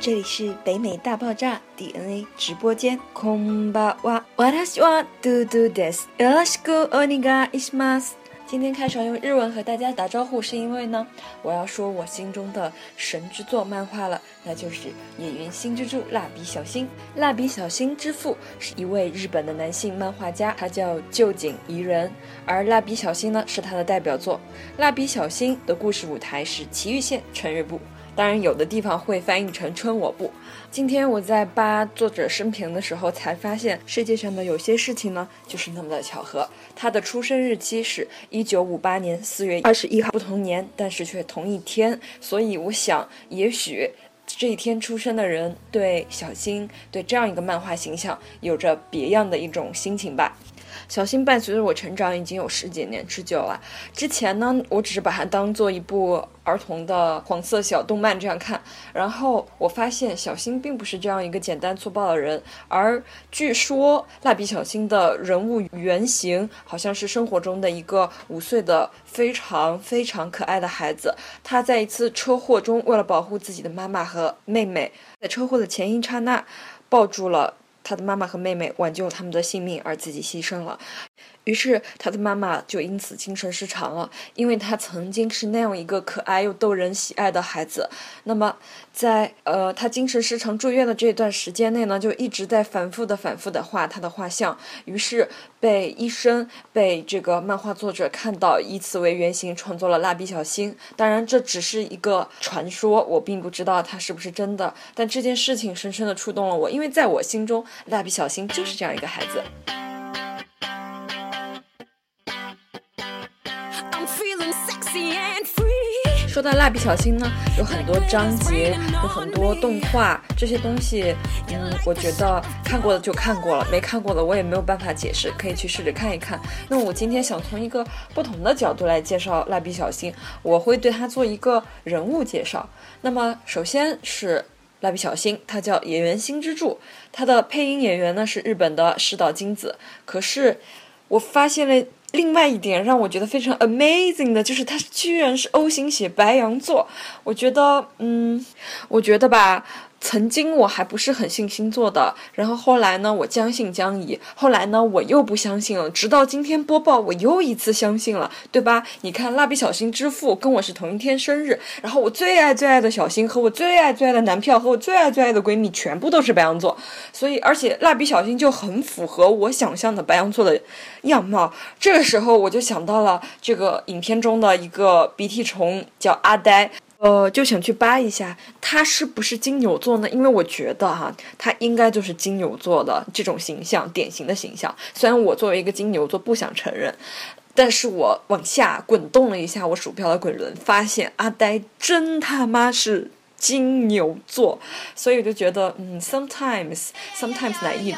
这里是北美大爆炸 DNA 直播间。空巴哇，私は嘟嘟です。よろしくお願いします。今天开场用日文和大家打招呼，是因为呢，我要说我心中的神之作漫画了，那就是《野原新之助蜡笔小新》。蜡笔小新之父是一位日本的男性漫画家，他叫旧井宜人，而蜡笔小新呢是他的代表作。蜡笔小新的故事舞台是埼玉县春日部。 当然，有的地方会翻译成“春我部”。今天我在扒作者生平的时候，才发现世界上的有些事情呢，就是那么的巧合。他的出生日期是一九五八年四月二十一号，不同年，但是却同一天。所以，我想，也许这一天出生的人，对小新，对这样一个漫画形象，有着别样的一种心情吧。小新伴随着我成长已经有十几年之久了。之前呢，我只是把它当做一部儿童的黄色小动漫这样看。然后我发现小新并不是这样一个简单粗暴的人，而据说蜡笔小新的人物原型好像是生活中的一个五岁的非常非常可爱的孩子。他在一次车祸中，为了保护自己的妈妈和妹妹，在车祸的前一刹那抱住了。他的妈妈和妹妹挽救了他们的性命，而自己牺牲了。于是他的妈妈就因此精神失常了，因为他曾经是那样一个可爱又逗人喜爱的孩子。那么，在呃他精神失常住院的这段时间内呢，就一直在反复的、反复的画他的画像。于是被医生、被这个漫画作者看到，以此为原型创作了蜡笔小新。当然，这只是一个传说，我并不知道它是不是真的。但这件事情深深的触动了我，因为在我心中，蜡笔小新就是这样一个孩子。说到蜡笔小新呢，有很多章节，有很多动画，这些东西，嗯，我觉得看过的就看过了，没看过的我也没有办法解释，可以去试着看一看。那么我今天想从一个不同的角度来介绍蜡笔小新，我会对他做一个人物介绍。那么首先是蜡笔小新，他叫野原新之助，他的配音演员呢是日本的石岛金子。可是我发现了。另外一点让我觉得非常 amazing 的就是，他居然是 O 型血白羊座。我觉得，嗯，我觉得吧。曾经我还不是很信星座的，然后后来呢，我将信将疑，后来呢，我又不相信了，直到今天播报，我又一次相信了，对吧？你看，蜡笔小新之父跟我是同一天生日，然后我最爱最爱的小新和我最爱最爱的男票和我最爱最爱的闺蜜全部都是白羊座，所以而且蜡笔小新就很符合我想象的白羊座的样貌。这个时候我就想到了这个影片中的一个鼻涕虫叫阿呆。呃，就想去扒一下他是不是金牛座呢？因为我觉得哈，他应该就是金牛座的这种形象，典型的形象。虽然我作为一个金牛座不想承认，但是我往下滚动了一下我鼠标的滚轮，发现阿呆真他妈是金牛座，所以我就觉得，嗯，sometimes，sometimes naive。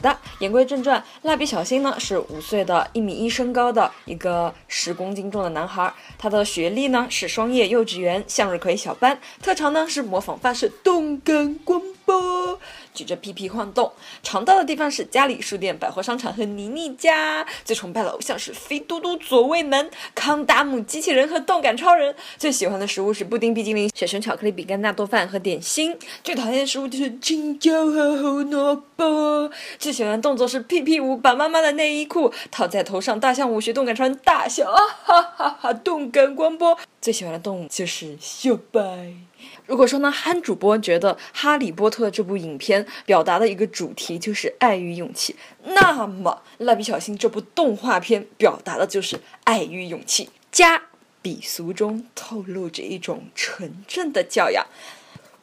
的。言归正传，蜡笔小新呢是五岁的一米一身高的一个十公斤重的男孩，他的学历呢是双叶幼稚园向日葵小班，特长呢是模仿发射动感光波。举着屁屁晃动，常到的地方是家里、书店、百货商场和妮妮家。最崇拜的偶像是飞嘟嘟左卫门、康达姆机器人和动感超人。最喜欢的食物是布丁、冰激凌、小熊巧克力饼干、纳豆饭和点心。最讨厌的食物就是青椒和胡萝卜。最喜欢的动作是屁屁舞，把妈妈的内衣裤套在头上，大象舞学动感超人大笑啊哈哈哈！动感光波。最喜欢的动物就是小白。如果说呢，憨主播觉得《哈利波特》这部影片表达的一个主题就是爱与勇气，那么《蜡笔小新》这部动画片表达的就是爱与勇气加鄙俗中透露着一种纯正的教养。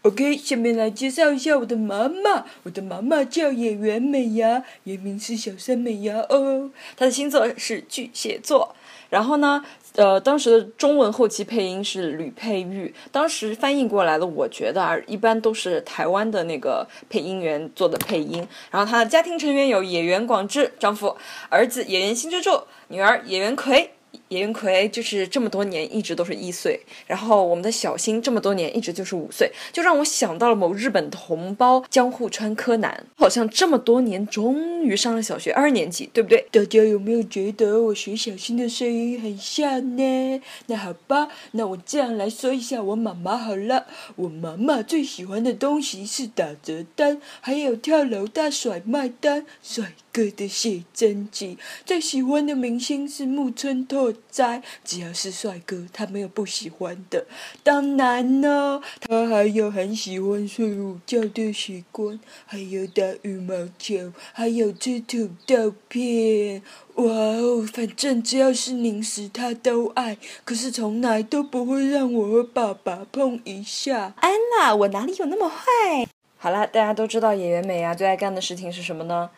OK，下面来介绍一下我的妈妈。我的妈妈叫演员美伢，原名是小山美伢哦。她的星座是巨蟹座。然后呢？呃，当时的中文后期配音是吕佩玉，当时翻译过来的，我觉得啊，一般都是台湾的那个配音员做的配音。然后他的家庭成员有野原广志（丈夫）、儿子野原新之助、女儿野原葵野云葵就是这么多年一直都是一岁，然后我们的小新这么多年一直就是五岁，就让我想到了某日本同胞江户川柯南，好像这么多年终于上了小学二年级，对不对？大家有没有觉得我学小新的声音很像呢？那好吧，那我这样来说一下我妈妈好了。我妈妈最喜欢的东西是打折单，还有跳楼大甩卖单，帅哥的写真集。最喜欢的明星是木村拓哉，只要是帅哥，他没有不喜欢的。当然呢，他还有很喜欢睡午觉的习惯，还有打羽毛球，还有吃土豆片。哇哦，反正只要是零食他都爱，可是从来都不会让我和爸爸碰一下。安娜，我哪里有那么坏？好啦，大家都知道演员美啊最爱干的事情是什么呢？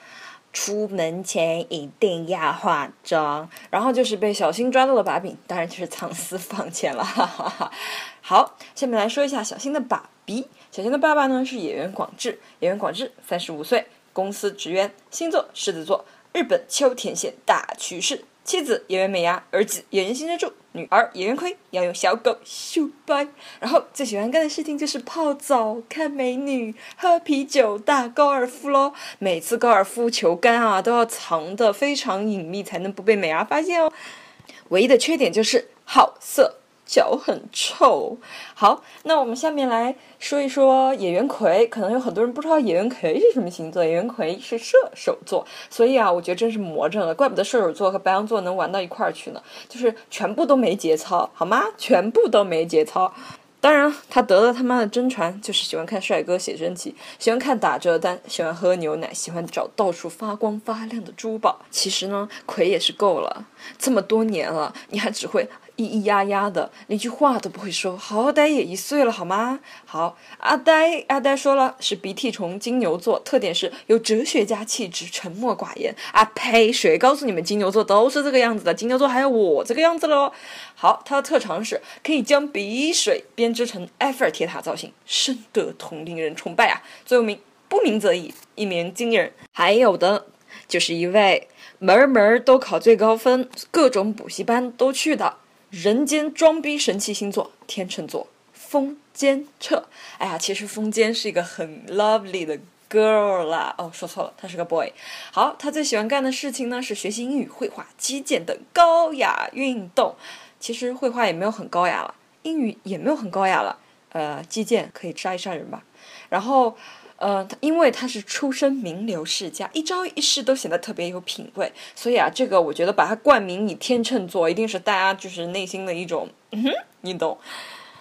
出门前一定要化妆，然后就是被小新抓到了把柄，当然就是藏私房钱了。哈哈哈。好，下面来说一下小新的爸比。小新的爸爸呢是演员广志，演员广志三十五岁，公司职员，星座狮子座，日本秋田县大趋势。妻子演员美伢，儿子演员新之助，女儿演员亏，要用小狗修掰。然后最喜欢干的事情就是泡澡、看美女、喝啤酒、打高尔夫咯。每次高尔夫球杆啊都要藏得非常隐秘，才能不被美伢发现哦。唯一的缺点就是好色。脚很臭。好，那我们下面来说一说野原葵。可能有很多人不知道野原葵是什么星座。野原葵是射手座，所以啊，我觉得真是魔怔了，怪不得射手座和白羊座能玩到一块儿去呢。就是全部都没节操，好吗？全部都没节操。当然，他得了他妈的真传，就是喜欢看帅哥写真集，喜欢看打折单，喜欢喝牛奶，喜欢找到处发光发亮的珠宝。其实呢，葵也是够了，这么多年了，你还只会。咿咿呀呀的，连句话都不会说，好歹也一岁了好吗？好，阿呆阿呆说了，是鼻涕虫金牛座，特点是有哲学家气质，沉默寡言。啊呸！谁告诉你们金牛座都是这个样子的？金牛座还有我这个样子喽。好，他的特长是可以将鼻水编织成埃菲尔铁塔造型，深得同龄人崇拜啊。最后名不鸣则已，一鸣惊人。还有的就是一位门门都考最高分，各种补习班都去的。人间装逼神器星座天秤座风间彻，哎呀，其实风间是一个很 lovely 的 girl 啦。哦，说错了，他是个 boy。好，他最喜欢干的事情呢是学习英语、绘画、击剑等高雅运动。其实绘画也没有很高雅了，英语也没有很高雅了。呃，击剑可以杀一杀人吧。然后。呃，因为他是出身名流世家，一招一式都显得特别有品味，所以啊，这个我觉得把它冠名以天秤座，一定是大家就是内心的一种，嗯哼，你懂。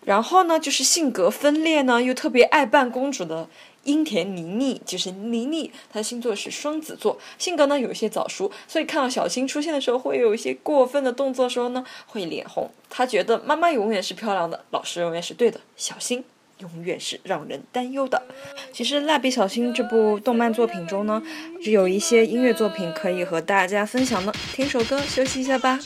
然后呢，就是性格分裂呢，又特别爱扮公主的樱田妮妮，就是妮妮，她的星座是双子座，性格呢有一些早熟，所以看到小新出现的时候，会有一些过分的动作时候呢，会脸红。他觉得妈妈永远是漂亮的，老师永远是对的，小新。永远是让人担忧的。其实《蜡笔小新》这部动漫作品中呢，只有一些音乐作品可以和大家分享呢。听首歌休息一下吧。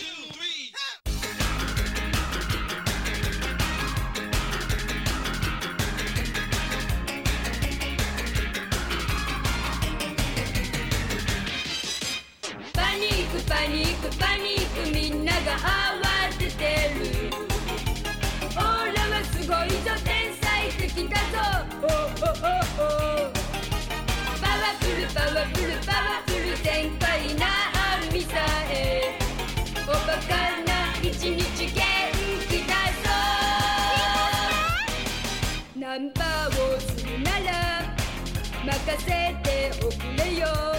Cacete, oculé yo.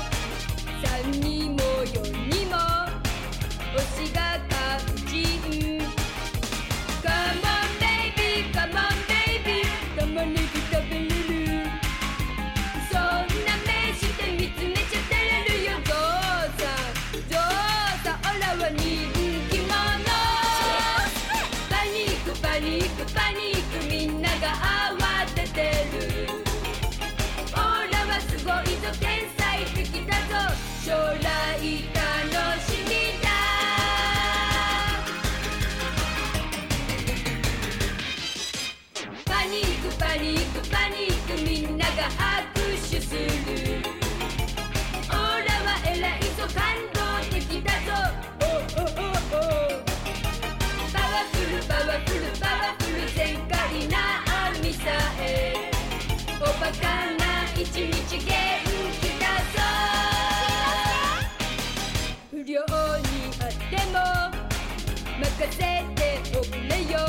任せておくれよ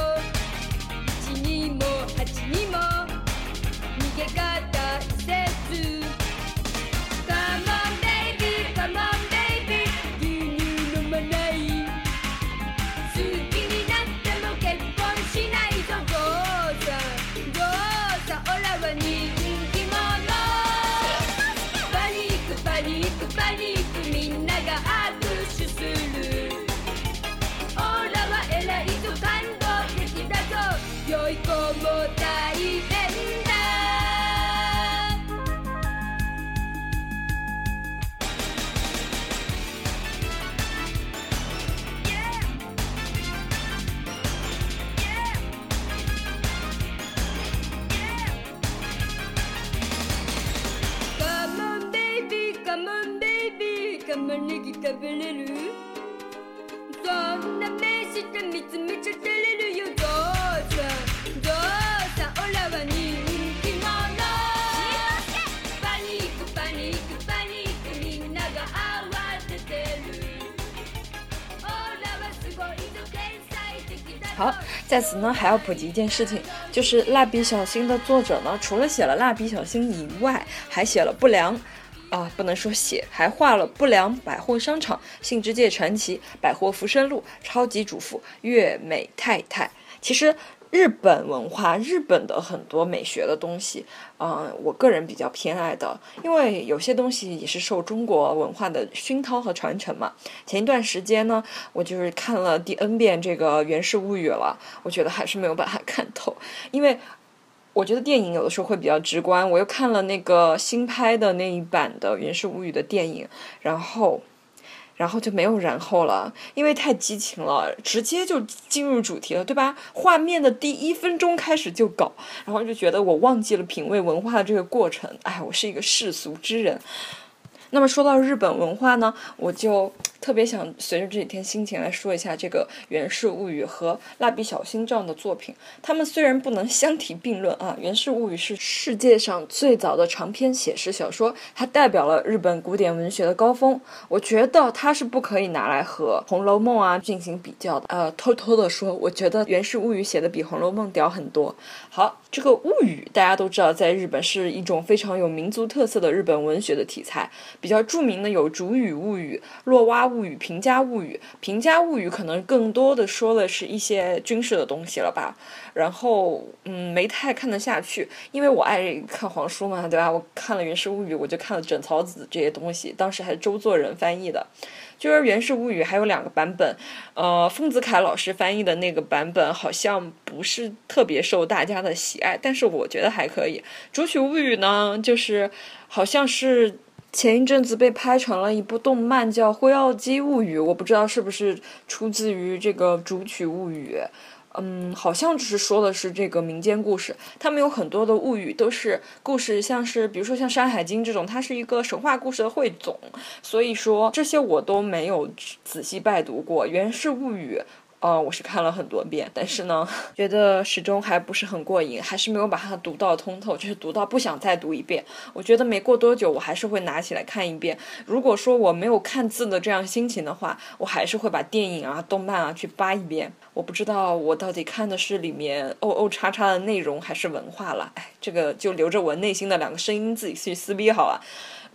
好，在此呢还要普及一件事情，就是《蜡笔小新》的作者呢，除了写了《蜡笔小新》以外，还写了《不良》。啊，不能说写，还画了《不良百货商场》《信之界传奇》《百货浮生录》《超级主妇》《月美太太》。其实日本文化，日本的很多美学的东西，嗯、我个人比较偏爱的，因为有些东西也是受中国文化的熏陶和传承嘛。前一段时间呢，我就是看了第 N 遍这个《源氏物语》了，我觉得还是没有把它看透，因为 我觉得电影有的时候会比较直观。我又看了那个新拍的那一版的《源氏物语》的电影，然后。然后就没有然后了，因为太激情了，直接就进入主题了，对吧？画面的第一分钟开始就搞，然后就觉得我忘记了品味文化的这个过程。哎，我是一个世俗之人。那么说到日本文化呢，我就特别想随着这几天心情来说一下这个《源氏物语》和《蜡笔小新》这样的作品。他们虽然不能相提并论啊，《源氏物语》是世界上最早的长篇写实小说，它代表了日本古典文学的高峰。我觉得它是不可以拿来和《红楼梦》啊进行比较的。呃，偷偷的说，我觉得《源氏物语》写的比《红楼梦》屌很多。好，这个物语大家都知道，在日本是一种非常有民族特色的日本文学的题材。比较著名的有《竹语物语》《落蛙物语》《平家物语》。《平家物语》可能更多的说的是一些军事的东西了吧。然后，嗯，没太看得下去，因为我爱看黄书嘛，对吧？我看了《源氏物语》，我就看了枕草子这些东西，当时还是周作人翻译的。就是《源氏物语》还有两个版本，呃，丰子恺老师翻译的那个版本好像不是特别受大家的喜爱，但是我觉得还可以。《竹取物语》呢，就是好像是前一阵子被拍成了一部动漫，叫《辉耀姬物语》，我不知道是不是出自于这个《竹取物语》。嗯，好像只是说的是这个民间故事，他们有很多的物语都是故事，像是比如说像《山海经》这种，它是一个神话故事的汇总，所以说这些我都没有仔细拜读过《源氏物语》。呃，我是看了很多遍，但是呢，觉得始终还不是很过瘾，还是没有把它读到通透，就是读到不想再读一遍。我觉得没过多久，我还是会拿起来看一遍。如果说我没有看字的这样心情的话，我还是会把电影啊、动漫啊去扒一遍。我不知道我到底看的是里面 O O 叉叉的内容还是文化了，哎，这个就留着我内心的两个声音自己去撕逼好了。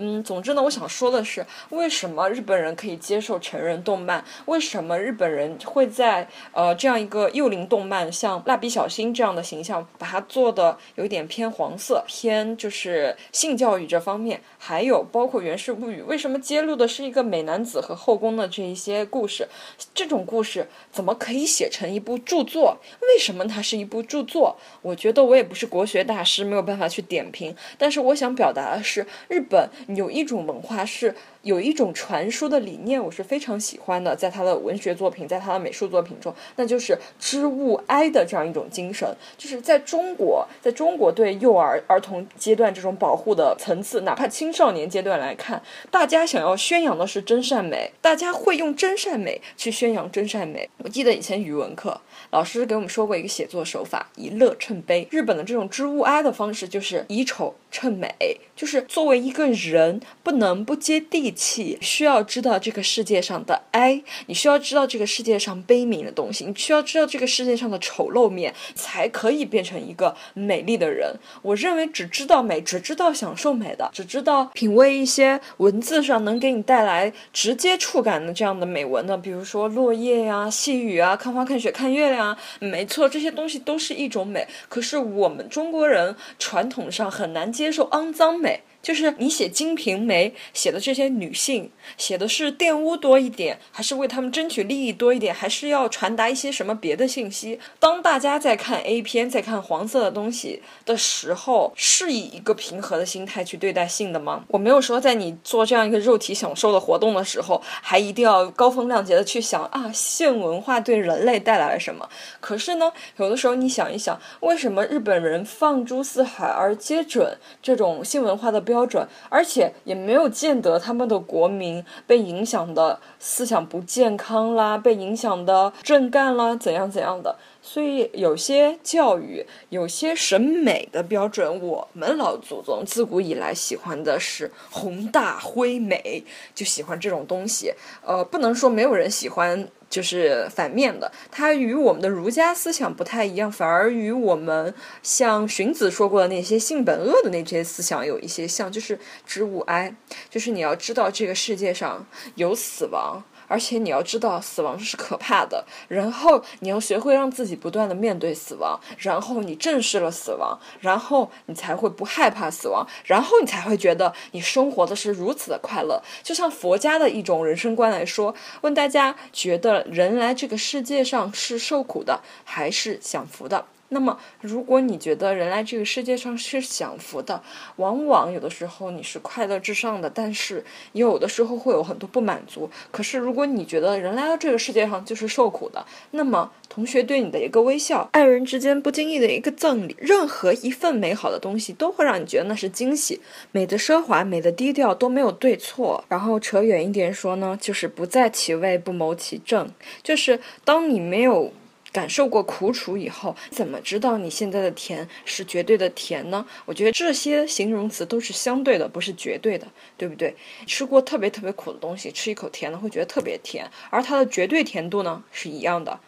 嗯，总之呢，我想说的是，为什么日本人可以接受成人动漫？为什么日本人会在呃这样一个幼龄动漫，像蜡笔小新这样的形象，把它做的有点偏黄色，偏就是性教育这方面？还有包括《源氏物语》，为什么揭露的是一个美男子和后宫的这一些故事？这种故事怎么可以写成一部著作？为什么它是一部著作？我觉得我也不是国学大师，没有办法去点评。但是我想表达的是，日本有一种文化是有一种传输的理念，我是非常喜欢的，在他的文学作品，在他的美术作品中，那就是知物哀的这样一种精神。就是在中国，在中国对幼儿儿童阶段这种保护的层次，哪怕青少年阶段来看，大家想要宣扬的是真善美，大家会用真善美去宣扬真善美。我记得以前语文课老师给我们说过一个写作手法，以乐衬悲。日本的这种知物哀的方式就是以丑衬美，就是作为一个人不能不接地气，需要知道这个世界上的哀，你需要知道这个世界上悲悯的东西，你需要知道这个世界上的丑陋面，才可以变成一个美丽的人。我认为，只知道美，只知道享受美的，只知道品味一些文字上能给你带来直接触感的这样的美文的，比如说落叶呀、细雨啊、看花、看雪、看月亮啊，没错，这些东西都是一种美。可是我们中国人传统上很难接受肮脏美。就是你写《金瓶梅》写的这些女性，写的是玷污多一点，还是为她们争取利益多一点，还是要传达一些什么别的信息？当大家在看 A 片、在看黄色的东西的时候，是以一个平和的心态去对待性的吗？我没有说在你做这样一个肉体享受的活动的时候，还一定要高风亮节的去想啊，性文化对人类带来了什么？可是呢，有的时候你想一想，为什么日本人放诸四海而皆准这种性文化的？标准，而且也没有见得他们的国民被影响的思想不健康啦，被影响的政干啦，怎样怎样的。所以有些教育，有些审美的标准，我们老祖宗自古以来喜欢的是宏大恢美，就喜欢这种东西。呃，不能说没有人喜欢。就是反面的，它与我们的儒家思想不太一样，反而与我们像荀子说过的那些性本恶的那些思想有一些像，就是知物哀，就是你要知道这个世界上有死亡。而且你要知道，死亡是可怕的。然后你要学会让自己不断的面对死亡，然后你正视了死亡，然后你才会不害怕死亡，然后你才会觉得你生活的是如此的快乐。就像佛家的一种人生观来说，问大家觉得人来这个世界上是受苦的，还是享福的？那么，如果你觉得人来这个世界上是享福的，往往有的时候你是快乐至上的，但是有的时候会有很多不满足。可是，如果你觉得人来到这个世界上就是受苦的，那么同学对你的一个微笑，爱人之间不经意的一个赠礼，任何一份美好的东西，都会让你觉得那是惊喜。美的奢华，美的低调都没有对错。然后扯远一点说呢，就是不在其位不谋其政，就是当你没有。感受过苦楚以后，怎么知道你现在的甜是绝对的甜呢？我觉得这些形容词都是相对的，不是绝对的，对不对？吃过特别特别苦的东西，吃一口甜的会觉得特别甜，而它的绝对甜度呢是一样的。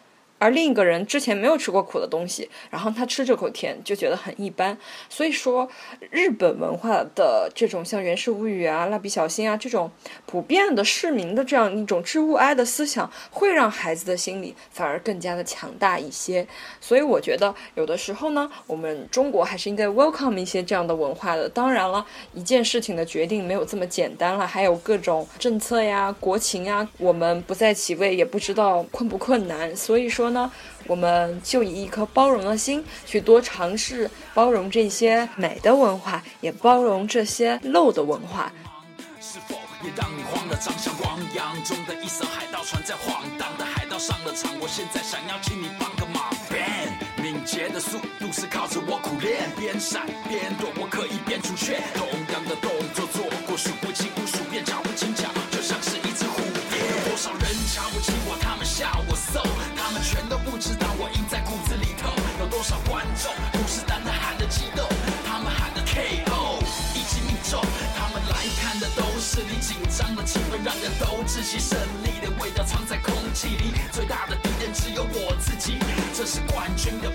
而另一个人之前没有吃过苦的东西，然后他吃这口甜就觉得很一般。所以说，日本文化的这种像《源氏物语》啊、《蜡笔小新》啊这种普遍的市民的这样一种知物哀的思想，会让孩子的心理反而更加的强大一些。所以我觉得有的时候呢，我们中国还是应该 welcome 一些这样的文化的。当然了，一件事情的决定没有这么简单了，还有各种政策呀、国情啊，我们不在其位，也不知道困不困难。所以说。呢，我们就以一颗包容的心去多尝试包容这些美的文化，也包容这些漏的文化。是否也让你慌了，长相汪洋中的一艘海盗船在晃荡的海盗上了场，我现在想要请你帮个忙。Ben，敏捷的速度是靠着我苦练，边闪边躲，我可以边出拳。同样的动作做过数不清无数遍，脚步轻多少观众虎视眈眈喊的激动，他们喊的 KO 一击命中，他们来看的都是你紧张的气氛，让人都窒息，胜利的味道藏在空气里，最大的敌人只有我自己，这是冠军的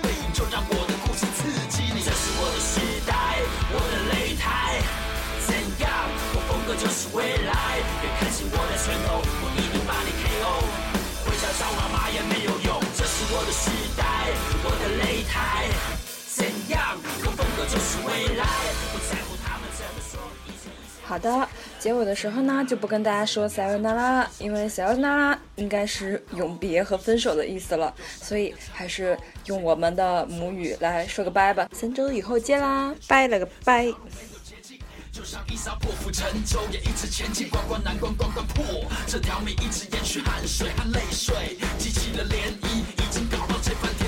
好的，结尾的时候呢，就不跟大家说塞维那拉了，因塞维那拉应该是永别和分手的意思了，所以还是用我们的母语来说个拜吧。三周以后见啦，拜了个拜。就像一艘破釜沉舟，也一直前进，关关难关关关破。这条命一直延续汗水和泪水，激起了涟漪，已经搞到这番天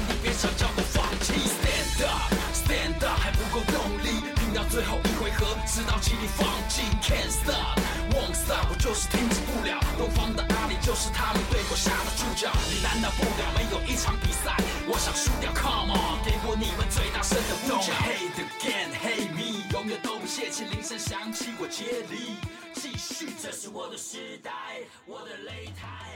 最后一回合，直到气力放弃。Can't stop，won't stop，我就是停止不了。东方的阿里就是他们对我下的注脚。你难道不了？没有一场比赛，我想输掉。Come on，给我你们最大声的呼叫。Hate again，hate me。永远都不泄气，铃声响起，我接力。继续。这是我的时代，我的擂台。